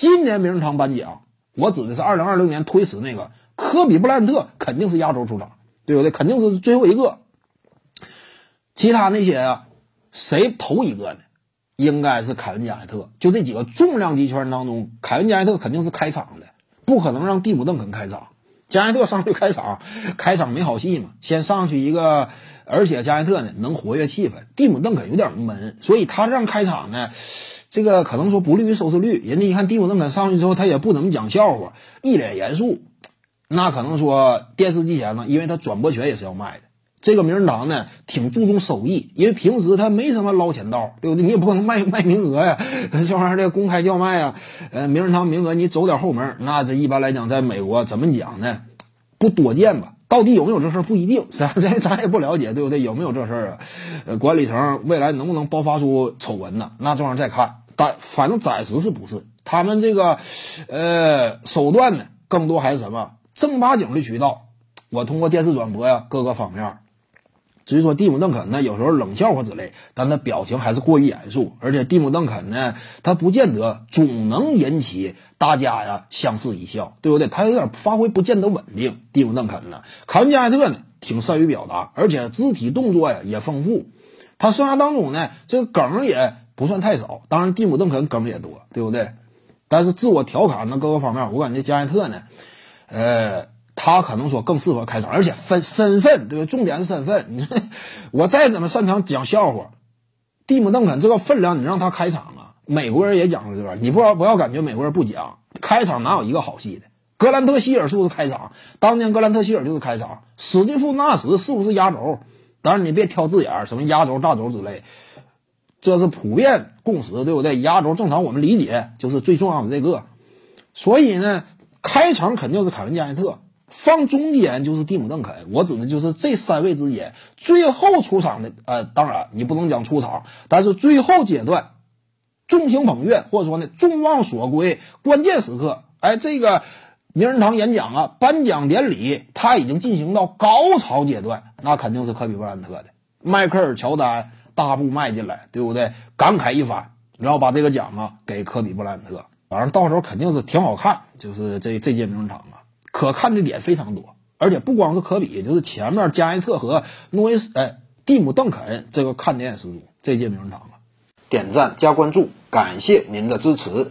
今年名人堂颁奖，我指的是二零二零年推迟那个科比布莱恩特肯定是压轴出场，对不对？肯定是最后一个。其他那些啊，谁头一个呢？应该是凯文加内特。就这几个重量级球员当中，凯文加内特肯定是开场的，不可能让蒂姆邓肯开场。加内特上去开场，开场没好戏嘛，先上去一个，而且加内特呢能活跃气氛，蒂姆邓肯有点闷，所以他这样开场呢，这个可能说不利于收视率。人家一看蒂姆邓肯上去之后，他也不怎么讲笑话，一脸严肃，那可能说电视机前呢，因为他转播权也是要卖的。这个名人堂呢，挺注重收益，因为平时他没什么捞钱道，对不对？你也不可能卖卖名额呀，这玩意儿这公开叫卖啊。呃，名人堂名额你走点后门，那这一般来讲，在美国怎么讲呢？不多见吧？到底有没有这事儿不一定，咱 咱咱也不了解，对不对？有没有这事儿啊？呃，管理层未来能不能爆发出丑闻呢？那这玩意儿再看，但反正暂时是不是？他们这个呃手段呢，更多还是什么正八经的渠道？我通过电视转播呀，各个方面。所以说，蒂姆·邓肯呢，有时候冷笑话之类，但他表情还是过于严肃。而且，蒂姆·邓肯呢，他不见得总能引起大家呀相视一笑，对不对？他有点发挥不见得稳定。蒂姆·邓肯呢，卡文·加内特呢，挺善于表达，而且肢体动作呀也丰富。他生涯当中呢，这个梗也不算太少。当然，蒂姆·邓肯梗也多，对不对？但是自我调侃呢，各个方面，我感觉加内特呢，呃。他可能说更适合开场，而且分身份，对吧？重点是身份。你说我再怎么擅长讲笑话，蒂姆·邓肯这个分量，你让他开场啊？美国人也讲过这个，你不要不要感觉美国人不讲开场，哪有一个好戏的？格兰特希尔是不是开场？当年格兰特希尔就是开场。史蒂夫·纳什是不是压轴？当然你别挑字眼，什么压轴、大轴之类，这是普遍共识，对不对？压轴正常我们理解就是最重要的这个。所以呢，开场肯定是凯文·加内特。放中间就是蒂姆·邓肯，我指的就是这三位之间最后出场的。呃，当然你不能讲出场，但是最后阶段，众星捧月或者说呢众望所归，关键时刻，哎，这个名人堂演讲啊，颁奖典礼他已经进行到高潮阶段，那肯定是科比·布莱恩特的。迈克尔·乔丹大步迈进来，对不对？感慨一番，然后把这个奖啊给科比·布莱恩特。反正到时候肯定是挺好看，就是这这届名人堂啊。可看的点非常多，而且不光是科比，就是前面加内特和诺维斯，哎，蒂姆·邓肯这个看点十足。这届名人堂啊，点赞加关注，感谢您的支持。